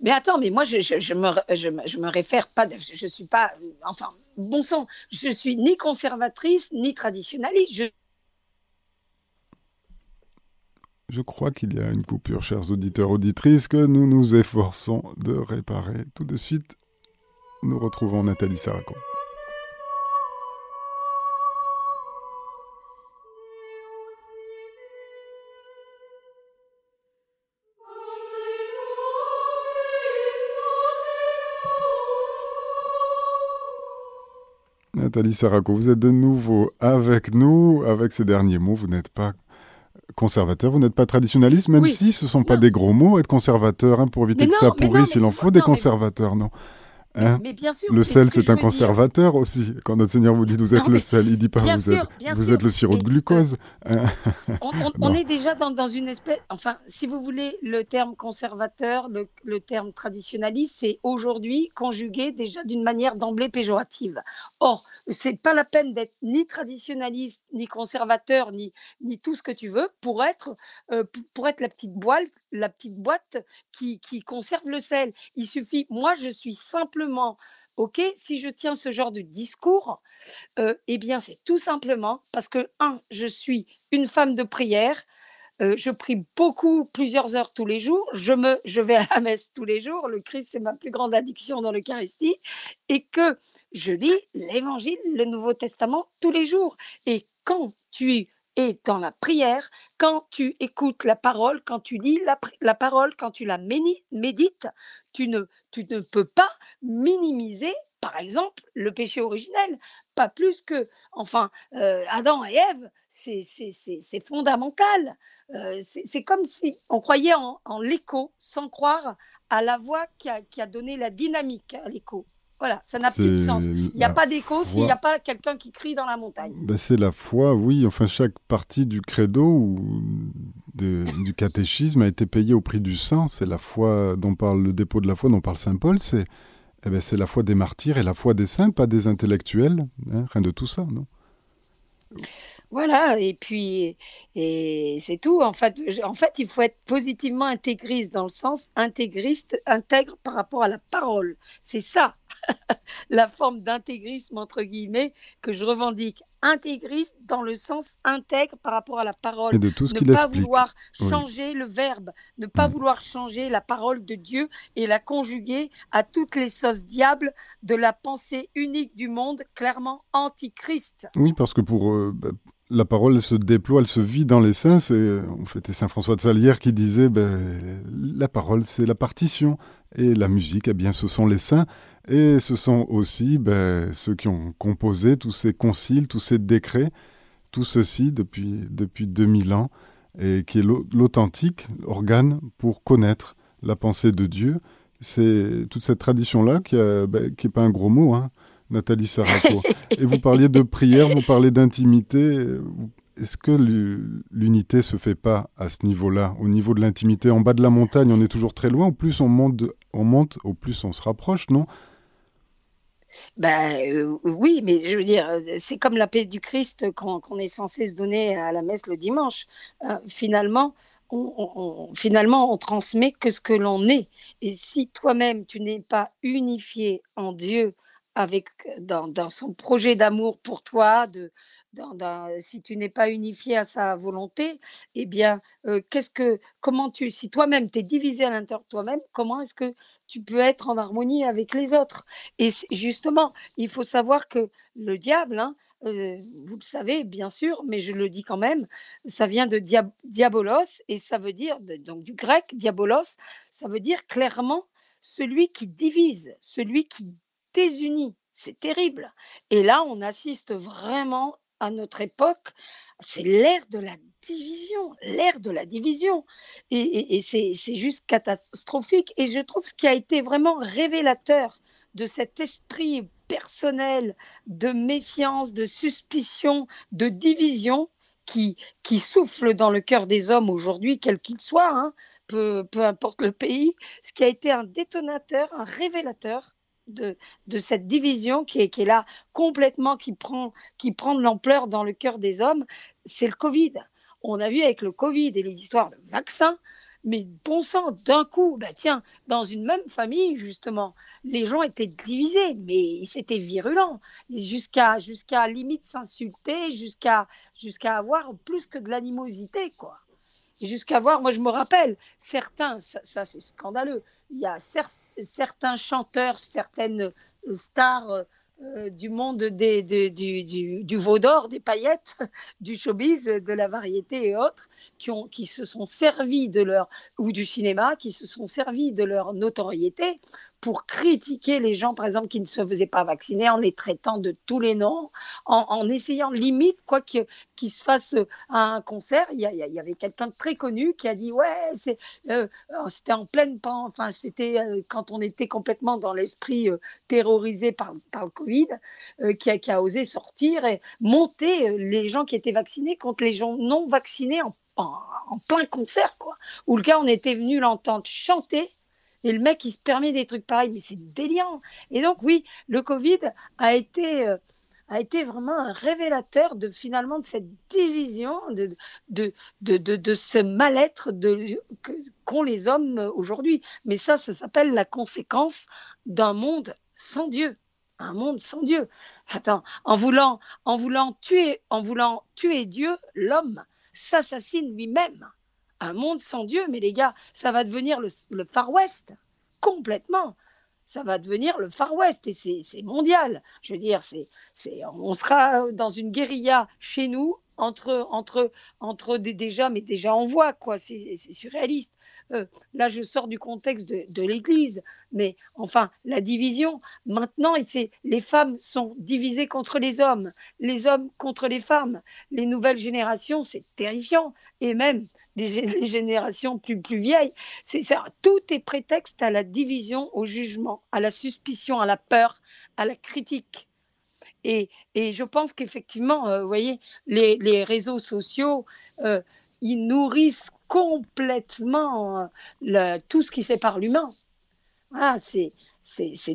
Mais attends, mais moi, je, je, me, je, me, réfère pas, je, ne suis pas, enfin, bon sang, je suis ni conservatrice ni traditionnaliste. Je... Je crois qu'il y a une coupure, chers auditeurs, auditrices, que nous nous efforçons de réparer. Tout de suite, nous retrouvons Nathalie Saracon. Nathalie Saraco, vous êtes de nouveau avec nous. Avec ces derniers mots, vous n'êtes pas conservateur, vous n'êtes pas traditionnaliste, même si ce ne sont pas des gros mots, être conservateur, hein, pour éviter que ça pourrisse, il en faut des conservateurs, non Hein mais, bien sûr, le sel, c'est un conservateur aussi. Quand notre Seigneur vous dit vous êtes le sel, il dit pas vous, êtes, vous êtes le sirop de glucose. Hein. on, est déjà dans, dans, une espèce. Enfin, si vous voulez, le terme conservateur, le, le terme traditionnaliste, c'est aujourd'hui conjugué déjà d'une manière d'emblée péjorative. Or, c'est pas la peine d'être ni traditionnaliste, ni conservateur, ni, ni tout ce que tu veux pour être, euh, pour être la petite boîte, la petite boîte qui, qui conserve le sel. Il suffit. Moi, je suis simplement OK, si je tiens ce genre de discours, euh, eh bien, c'est tout simplement parce que, un, je suis une femme de prière, euh, je prie beaucoup, plusieurs heures tous les jours, je, me, je vais à la messe tous les jours, le Christ, c'est ma plus grande addiction dans l'Eucharistie, et que je lis l'Évangile, le Nouveau Testament tous les jours. Et quand tu es dans la prière, quand tu écoutes la parole, quand tu lis la, parole, quand tu la médites, tu ne, tu ne peux pas minimiser, par exemple, le péché originel. Pas plus que, enfin, euh, Adam et Ève, c'est fondamental. Euh, c'est comme si on croyait en, l'écho sans croire à la voix qui a donné la dynamique à l'écho. Voilà, ça n'a plus de sens. Il n'y a pas d'écho s'il n'y a pas quelqu'un qui crie dans la montagne. Ben c'est la foi, oui. Enfin, chaque partie du credo ou du catéchisme a été payée au prix du sang. C'est la foi dont parle le dépôt de la foi dont parle saint Paul. C'est eh ben, la foi des martyrs et la foi des saints, pas des intellectuels. Hein, rien de tout ça, non? Voilà, et puis et c'est tout. En fait, il faut être positivement intégriste dans le sens intégriste, intègre par rapport à la parole. C'est ça, la forme d'intégrisme entre guillemets que je revendique. Intégriste dans le sens intègre par rapport à la parole. Et de tout ce ne pas vouloir changer le verbe, ne pas vouloir changer la parole de Dieu et la conjuguer à toutes les sauces diables de la pensée unique du monde, clairement antichrist. Oui, parce que pour euh, bah, la parole elle se déploie, elle se vit dans les saints. C'est en fait Saint François de Salière qui disait ben, la parole c'est la partition et la musique, eh bien ce sont les saints et ce sont aussi ben, ceux qui ont composé tous ces conciles, tous ces décrets, tout ceci depuis depuis 2000 ans et qui est l'authentique organe pour connaître la pensée de Dieu. C'est toute cette tradition là qui n'est ben, pas un gros mot. Hein Nathalie Saraco. Et vous parliez de prière, vous parlez d'intimité. Est-ce que l'unité se fait pas à ce niveau-là, au niveau de l'intimité En bas de la montagne, on est toujours très loin. Au plus on monte, on monte au plus on se rapproche, non? Ben, euh, oui, mais je veux dire, c'est comme la paix du Christ qu'on est censé se donner à la messe le dimanche. Euh, finalement, on, finalement, on transmet que ce que l'on est. Et si toi-même, tu n'es pas unifié en Dieu, avec dans, son projet d'amour pour toi, de, si tu n'es pas unifié à sa volonté, eh bien, euh, qu'est-ce que, comment tu, si toi-même tu es divisé à l'intérieur de toi-même, comment est-ce que tu peux être en harmonie avec les autres Et justement, il faut savoir que le diable, hein, euh, vous le savez bien sûr, mais je le dis quand même, ça vient de diabolos et ça veut dire, donc du grec diabolos, ça veut dire clairement celui qui divise, celui qui désunis. C'est terrible. Et là, on assiste vraiment à notre époque. C'est l'ère de la division, l'ère de la division. Et, c'est juste catastrophique. Et je trouve ce qui a été vraiment révélateur de cet esprit personnel de méfiance, de suspicion, de division qui, qui souffle dans le cœur des hommes aujourd'hui, quel qu'il soit, hein, peu, peu importe le pays, ce qui a été un détonateur, un révélateur de, cette division qui est, là complètement, qui prend, qui prend de l'ampleur dans le cœur des hommes, c'est le Covid. On a vu avec le Covid et les histoires de vaccins, mais bon sang, d'un coup, bah tiens, dans une même famille, justement, les gens étaient divisés, mais c'était virulent, jusqu'à jusqu'à limite s'insulter, jusqu'à jusqu'à avoir plus que de l'animosité, quoi. Jusqu'à voir, moi je me rappelle, certains, ça c'est scandaleux, il y a certains chanteurs, certaines stars euh, du monde des, du, du, du, veau d'or, des paillettes, du showbiz, de la variété et autres, qui, ont, qui se sont servis de leur, ou du cinéma, qui se sont servis de leur notoriété pour critiquer les gens, par exemple, qui ne se faisaient pas vacciner, en les traitant de tous les noms, en, essayant limite, quoi qu'il se fasse un concert. Il y, avait quelqu'un de très connu qui a dit ouais, euh, c'était en pleine pan, enfin c'était euh, quand on était complètement dans l'esprit euh, terrorisé par, par le Covid, qui a, qui, a, osé sortir et monter les gens qui étaient vaccinés contre les gens non vaccinés en, en, plein concert, quoi. Où le gars, on était venu l'entendre chanter et le mec, il se permet des trucs pareils, mais c'est délirant. Et donc, oui, le Covid a été, euh, a été vraiment un révélateur de finalement de cette division, de, de, de, de, ce mal-être qu'ont les hommes aujourd'hui. Mais ça, ça s'appelle la conséquence d'un monde sans Dieu. Un monde sans Dieu. Attends, en voulant, en voulant tuer, en voulant tuer Dieu, l'homme s'assassine lui-même un monde sans Dieu, mais les gars, ça va devenir le, Far West, complètement. ça va devenir le Far West et c'est mondial. Je veux dire, c'est, on sera dans une guérilla chez nous entre, entre, entre des, déjà, mais déjà on voit, quoi, c'est surréaliste. Euh, là, je sors du contexte de, l'Église, mais enfin, la division, maintenant, les femmes sont divisées contre les hommes, les hommes contre les femmes. Les nouvelles générations, c'est terrifiant, et même les, générations plus, plus vieilles, c'est ça. Tout est prétexte à la division, au jugement, à la suspicion, à la peur, à la critique. Et, je pense qu'effectivement, euh, vous voyez, les, réseaux sociaux, euh, ils nourrissent complètement euh, tout ce qui sépare l'humain. c'est,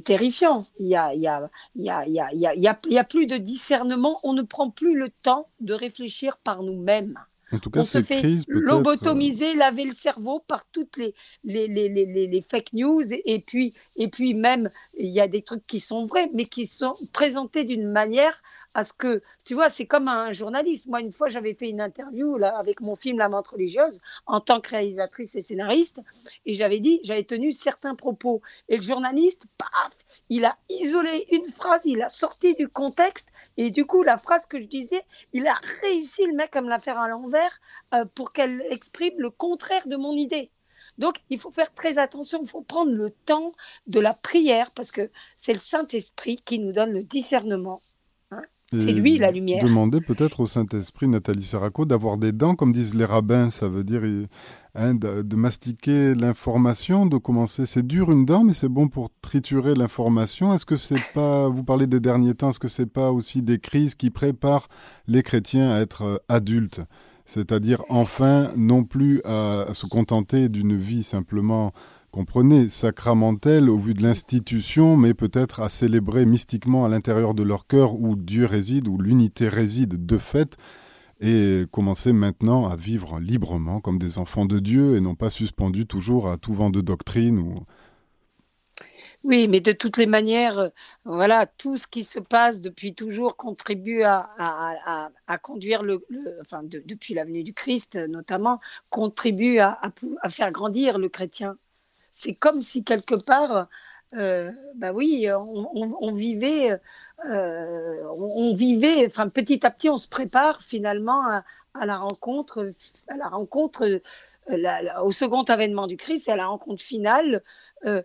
terrifiant. Il n'y a, y a plus de discernement. On ne prend plus le temps de réfléchir par nous-mêmes. En tout cas, on se fait lobotomiser, euh, laver le cerveau par toutes les, les, les, les, fake news. Et puis, et puis même, il y a des trucs qui sont vrais, mais qui sont présentés d'une manière à ce que, tu vois, c'est comme un journaliste. Moi, une fois, j'avais fait une interview là, avec mon film La menthe religieuse en tant que réalisatrice et scénariste, et j'avais dit, j'avais tenu certains propos. Et le journaliste, paf, il a isolé une phrase, il a sorti du contexte, et du coup, la phrase que je disais, il a réussi, le mec, à me la faire à l'envers euh, pour qu'elle exprime le contraire de mon idée. Donc, il faut faire très attention, il faut prendre le temps de la prière, parce que c'est le Saint-Esprit qui nous donne le discernement c'est lui la lumière. Demander peut-être au Saint-Esprit, Nathalie Saraco, d'avoir des dents, comme disent les rabbins, ça veut dire hein, de, mastiquer l'information, de commencer. C'est dur une dent, mais c'est bon pour triturer l'information. Est-ce que c'est pas, vous parlez des derniers temps, est-ce que c'est pas aussi des crises qui préparent les chrétiens à être euh, adultes? C'est-à-dire enfin non plus à se contenter d'une vie simplement comprenez, sacramentelle au vu de l'institution, mais peut-être à célébrer mystiquement à l'intérieur de leur cœur où Dieu réside, où l'unité réside de fait, et commencer maintenant à vivre librement comme des enfants de Dieu et non pas suspendus toujours à tout vent de doctrine ou... Oui, mais de toutes les manières, voilà, tout ce qui se passe depuis toujours contribue à, conduire le, enfin, depuis la venue du Christ notamment, contribue à, faire grandir le chrétien c'est comme si quelque part, euh, bah oui, on, vivait, euh, on, vivait, enfin petit à petit, on se prépare finalement à, la rencontre, à la rencontre, euh, au second avènement du Christ, à la rencontre finale. Euh,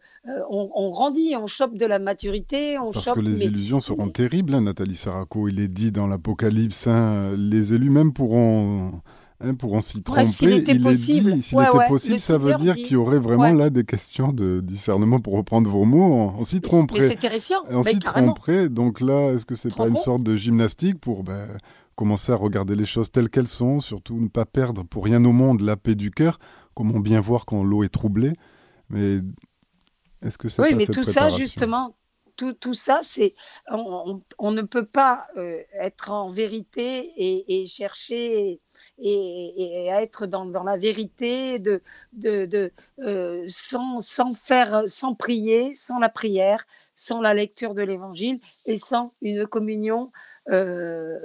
on, grandit, on chope de la maturité. On Parce que les illusions seront terribles, hein, Nathalie Saraco. Il est dit dans l'Apocalypse, hein, les élus même pourront Hein, pour on s'y tromper. s'il était possible, s'il était possible ça veut dire qu'il y aurait vraiment là des questions de discernement, pour reprendre vos mots. On, s'y tromperait. C'est terrifiant. On s'y tromperait. Donc là, est-ce que c'est pas une sorte de gymnastique pour ben, commencer à regarder les choses telles qu'elles sont, surtout ne pas perdre pour rien au monde la paix du cœur, comment bien voir quand l'eau est troublée. Mais est-ce que c'est oui, pas mais tout ça justement, tout, tout, ça, c'est on, on, ne peut pas euh, être en vérité et, et chercher et, être dans, la vérité, euh, sans, sans, faire, sans prier, sans la prière, sans la lecture de l'Évangile et sans une communion euh,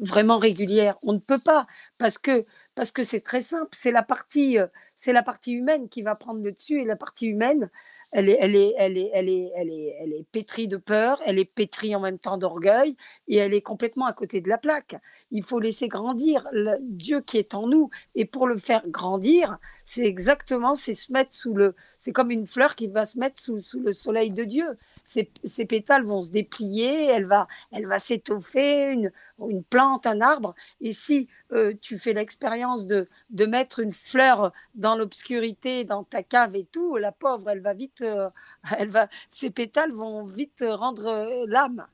vraiment régulière. On ne peut pas parce que parce que c'est très simple. C'est la partie euh, c'est la partie humaine qui va prendre le dessus et la partie humaine, elle est, elle est, elle est, elle est, elle est, elle est pétrie de peur, elle est pétrie en même temps d'orgueil et elle est complètement à côté de la plaque. Il faut laisser grandir Dieu qui est en nous et pour le faire grandir, c'est exactement, c'est se mettre sous le, c'est comme une fleur qui va se mettre sous, le soleil de Dieu. Ses, pétales vont se déplier, elle va, elle va s'étoffer, une, une plante, un arbre. Et si euh, tu fais l'expérience de, mettre une fleur dans l'obscurité, dans ta cave et tout, la pauvre, elle va vite, euh, elle va, ses pétales vont vite rendre euh, l'âme.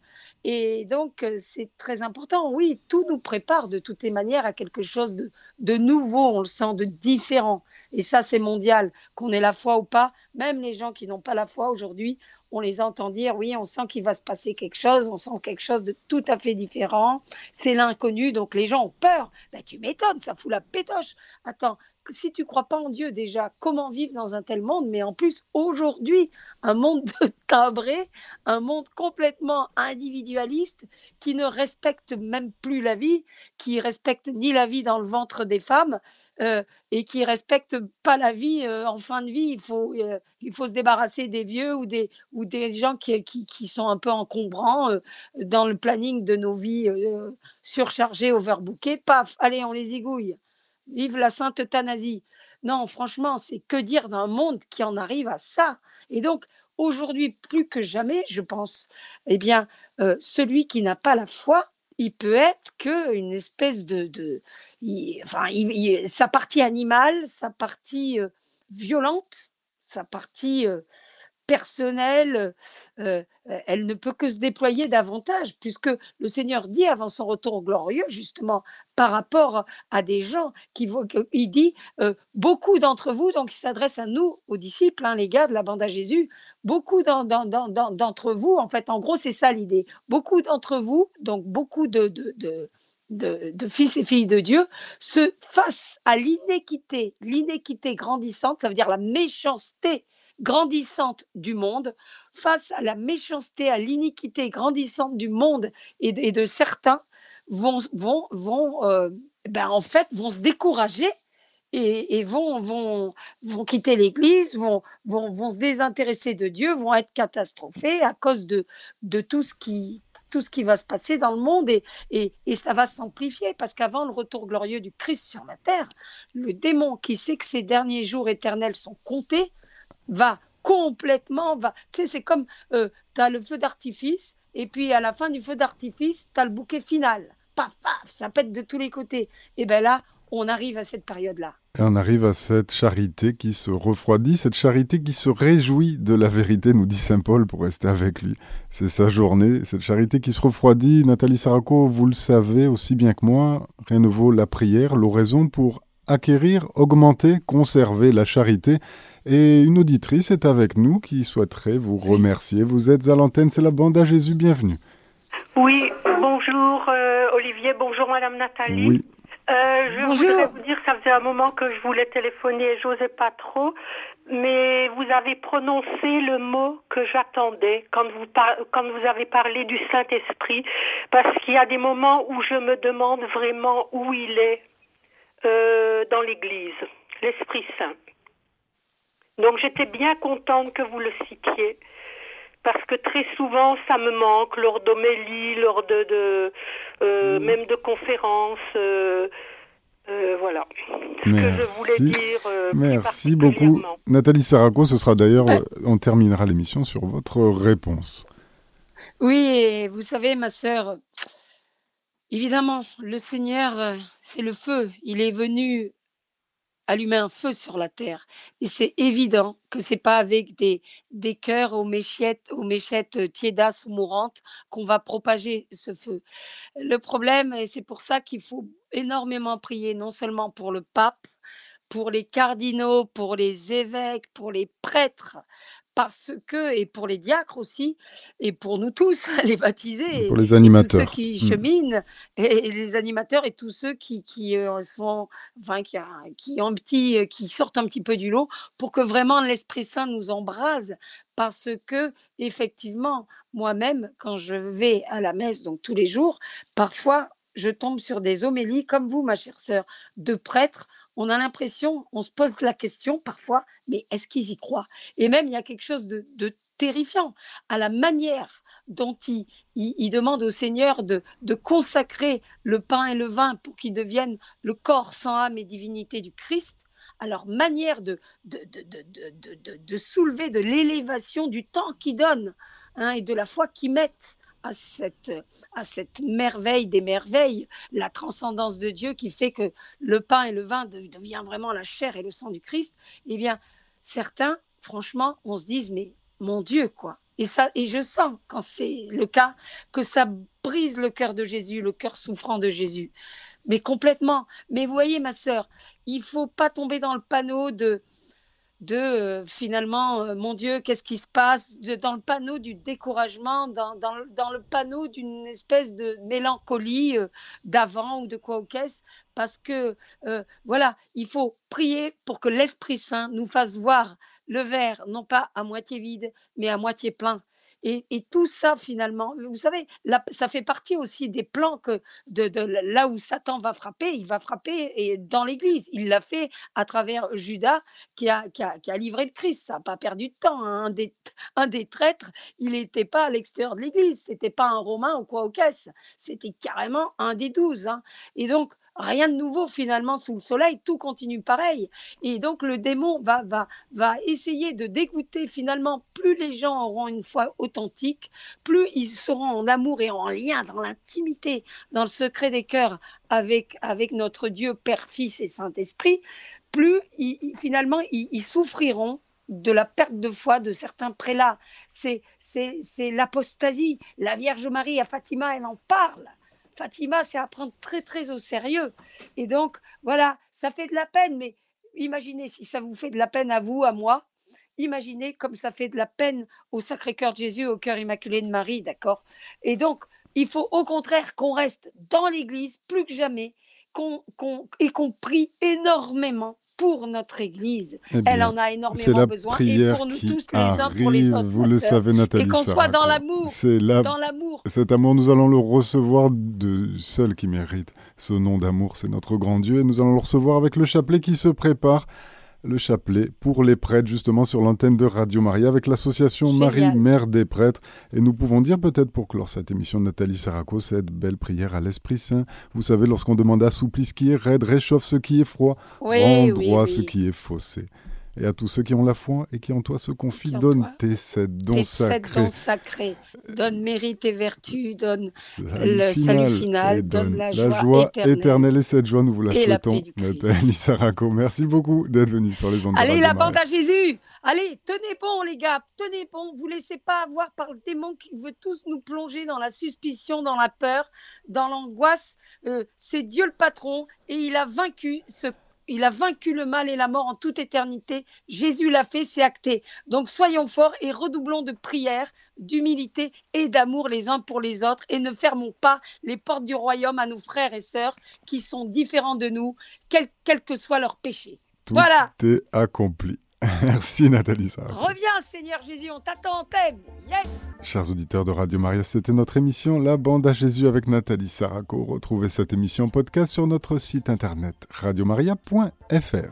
Et donc, c'est très important. Oui, tout nous prépare de toutes les manières à quelque chose de, de nouveau, on le sent, de différent. Et ça, c'est mondial. Qu'on ait la foi ou pas, même les gens qui n'ont pas la foi aujourd'hui, on les entend dire oui, on sent qu'il va se passer quelque chose, on sent quelque chose de tout à fait différent. C'est l'inconnu, donc les gens ont peur. Ben, tu m'étonnes, ça fout la pétoche. Attends, si tu crois pas en Dieu déjà, comment vivre dans un tel monde? Mais en plus, aujourd'hui, un monde de timbré, un monde complètement individualiste qui ne respecte même plus la vie, qui respecte ni la vie dans le ventre des femmes, euh, et qui respectent pas la vie euh, en fin de vie. Il faut, euh, il faut se débarrasser des vieux ou des, ou des gens qui, qui, qui sont un peu encombrants dans le planning de nos vies surchargées, overbookées. Paf, allez, on les égouille. Vive la sainte euthanasie. Non, franchement, c'est que dire d'un monde qui en arrive à ça. Et donc, aujourd'hui, plus que jamais, je pense, eh bien, celui qui n'a pas la foi, il peut être qu'une espèce de, de enfin, sa partie animale, sa partie euh, violente, sa partie euh, personnelle, euh, elle ne peut que se déployer davantage, puisque le Seigneur dit avant son retour glorieux, justement, par rapport à des gens qui il dit beaucoup d'entre vous, donc il s'adresse à nous, aux disciples, hein, les gars de la bande à Jésus, beaucoup d'entre vous, en fait, en gros, c'est ça l'idée, beaucoup d'entre vous, donc beaucoup de, fils et filles de Dieu, se face à l'inéquité, l'inéquité grandissante, ça veut dire la méchanceté grandissante du monde, face à la méchanceté, à l'iniquité grandissante du monde et de, certains, vont, vont, vont euh, ben en fait, vont se décourager et, vont, vont, vont quitter l'Église, vont, vont, vont se désintéresser de Dieu, vont être catastrophés à cause de, de tout ce qui, tout ce qui va se passer dans le monde et, et, ça va s'amplifier parce qu'avant le retour glorieux du Christ sur la terre, le démon qui sait que ses derniers jours éternels sont comptés va complètement, va, tu sais, c'est comme euh, tu as le feu d'artifice et puis à la fin du feu d'artifice, tu as le bouquet final. Paf, paf, ça pète de tous les côtés. Et bien là, on arrive à cette période-là. Et on arrive à cette charité qui se refroidit, cette charité qui se réjouit de la vérité, nous dit Saint Paul pour rester avec lui. C'est sa journée, cette charité qui se refroidit. Nathalie Saraco, vous le savez aussi bien que moi, rien ne vaut la prière, l'oraison pour acquérir, augmenter, conserver la charité. Et une auditrice est avec nous qui souhaiterait vous remercier. Vous êtes à l'antenne, c'est la bande à Jésus, bienvenue. Oui, bonjour euh, Olivier, bonjour Madame Nathalie. Oui. Euh, je voudrais vous dire, ça faisait un moment que je voulais téléphoner et j'osais pas trop, mais vous avez prononcé le mot que j'attendais quand vous, quand vous avez parlé du Saint-Esprit, parce qu'il y a des moments où je me demande vraiment où il est euh, dans l'Église, l'Esprit Saint. Donc j'étais bien contente que vous le citiez parce que très souvent ça me manque lors d'homélie, lors de, de euh, mm. même de conférences. Euh, euh, voilà. Ce Merci. que je voulais dire. Merci beaucoup. Nathalie Saraco, ce sera d'ailleurs, on terminera l'émission sur votre réponse. Oui, vous savez, ma sœur, évidemment, le Seigneur, c'est le feu. Il est venu allumer un feu sur la terre. Et c'est évident que c'est pas avec des, des cœurs aux méchettes, aux méchettes euh, tiédasses ou mourantes qu'on va propager ce feu. Le problème, et c'est pour ça qu'il faut énormément prier, non seulement pour le pape, pour les cardinaux, pour les évêques, pour les prêtres, parce que, et pour les diacres aussi, et pour nous tous, les baptisés, pour les animateurs, tous ceux qui mmh. cheminent, et, les animateurs et tous ceux qui, qui euh, sont, enfin, qui, qui, ont petit, euh, qui sortent un petit peu du lot, pour que vraiment l'Esprit Saint nous embrase, parce que effectivement, moi-même, quand je vais à la messe, donc tous les jours, parfois je tombe sur des homélies, comme vous, ma chère sœur, de prêtres on a l'impression, on se pose la question parfois, mais est-ce qu'ils y croient? Et même, il y a quelque chose de, terrifiant à la manière dont ils demandent au Seigneur de, consacrer le pain et le vin pour qu'ils deviennent le corps sans âme et divinité du Christ, à leur manière de, de, soulever de l'élévation du temps qu'ils donnent hein, et de la foi qu'ils mettent à cette, à cette merveille des merveilles, la transcendance de Dieu qui fait que le pain et le vin deviennent vraiment la chair et le sang du Christ, eh bien, certains, franchement, on se dit, mais mon Dieu, quoi. Et, ça, et je sens, quand c'est le cas, que ça brise le cœur de Jésus, le cœur souffrant de Jésus. Mais complètement. Mais voyez, ma sœur, il faut pas tomber dans le panneau de de euh, finalement, euh, mon Dieu, qu'est-ce qui se passe dans le panneau du découragement, dans, dans, le panneau d'une espèce de mélancolie euh, d'avant ou de quoi au caisse, parce que voilà, il faut prier pour que l'Esprit Saint nous fasse voir le verre, non pas à moitié vide, mais à moitié plein. Et, tout ça, finalement, vous savez, ça fait partie aussi des plans que de, là où Satan va frapper, il va frapper et dans l'Église. Il l'a fait à travers Judas qui a, qui a, livré le Christ. Ça n'a pas perdu de temps. Hein. Un, des, un des traîtres, il n'était pas à l'extérieur de l'Église. C'était pas un Romain ou quoi au caisse. C'était carrément un des douze. Hein. Et donc, rien de nouveau finalement sous le soleil, tout continue pareil. Et donc le démon va, va, va essayer de dégoûter finalement, plus les gens auront une foi authentique, plus ils seront en amour et en lien dans l'intimité, dans le secret des cœurs avec, avec notre Dieu, Père, Fils et Saint-Esprit, plus finalement ils, souffriront de la perte de foi de certains prélats. C'est l'apostasie. La Vierge Marie à Fatima, elle en parle. Fatima, c'est à prendre très très au sérieux. Et donc, voilà, ça fait de la peine, mais imaginez si ça vous fait de la peine à vous, à moi, imaginez comme ça fait de la peine au Sacré-Cœur de Jésus, au cœur immaculé de Marie, d'accord? Et donc, il faut au contraire qu'on reste dans l'Église plus que jamais et qu'on prie énormément pour notre Église. Eh Elle en a énormément besoin et pour nous tous les uns pour les autres. Vous le savez, Nathalie. Et qu'on soit dans l'amour. C'est dans l'amour. Cet amour, nous allons le recevoir de seul qui mérite ce nom d'amour. C'est notre grand Dieu et nous allons le recevoir avec le chapelet qui se prépare le chapelet pour les prêtres, justement sur l'antenne de Radio Maria avec l'association Marie, Mère des prêtres. Et nous pouvons dire peut-être pour clore cette émission de Nathalie Saraco, cette belle prière à l'Esprit Saint. Vous savez, lorsqu'on demande assouplis ce qui est raide, réchauffe ce qui est froid, rend droit ce qui est faussé. Et à tous ceux qui ont la foi et qui en toi se confient, donne tes sept dons sacrés. Donne mérite et vertu, donne le salut final, donne, la, joie, éternelle. Et cette joie, nous vous la souhaitons, Nathalie Saraco. Merci beaucoup d'être venue sur les ondes Allez, la bande à Jésus Allez, tenez bon, les gars, tenez bon. Vous laissez pas avoir par le démon qui veut tous nous plonger dans la suspicion, dans la peur, dans l'angoisse. Euh, c'est Dieu le patron et il a vaincu ce il a vaincu le mal et la mort en toute éternité. Jésus l'a fait, c'est acté. Donc soyons forts et redoublons de prière, d'humilité et d'amour les uns pour les autres et ne fermons pas les portes du royaume à nos frères et sœurs qui sont différents de nous, quel, que soit leur péché. Tout voilà. est accompli. Merci Nathalie Reviens Seigneur Jésus, on t'attend, on t'aime. Yes Chers auditeurs de Radio Maria, c'était notre émission La Bande à Jésus avec Nathalie Saraco. Retrouvez cette émission podcast sur notre site internet radiomaria.fr.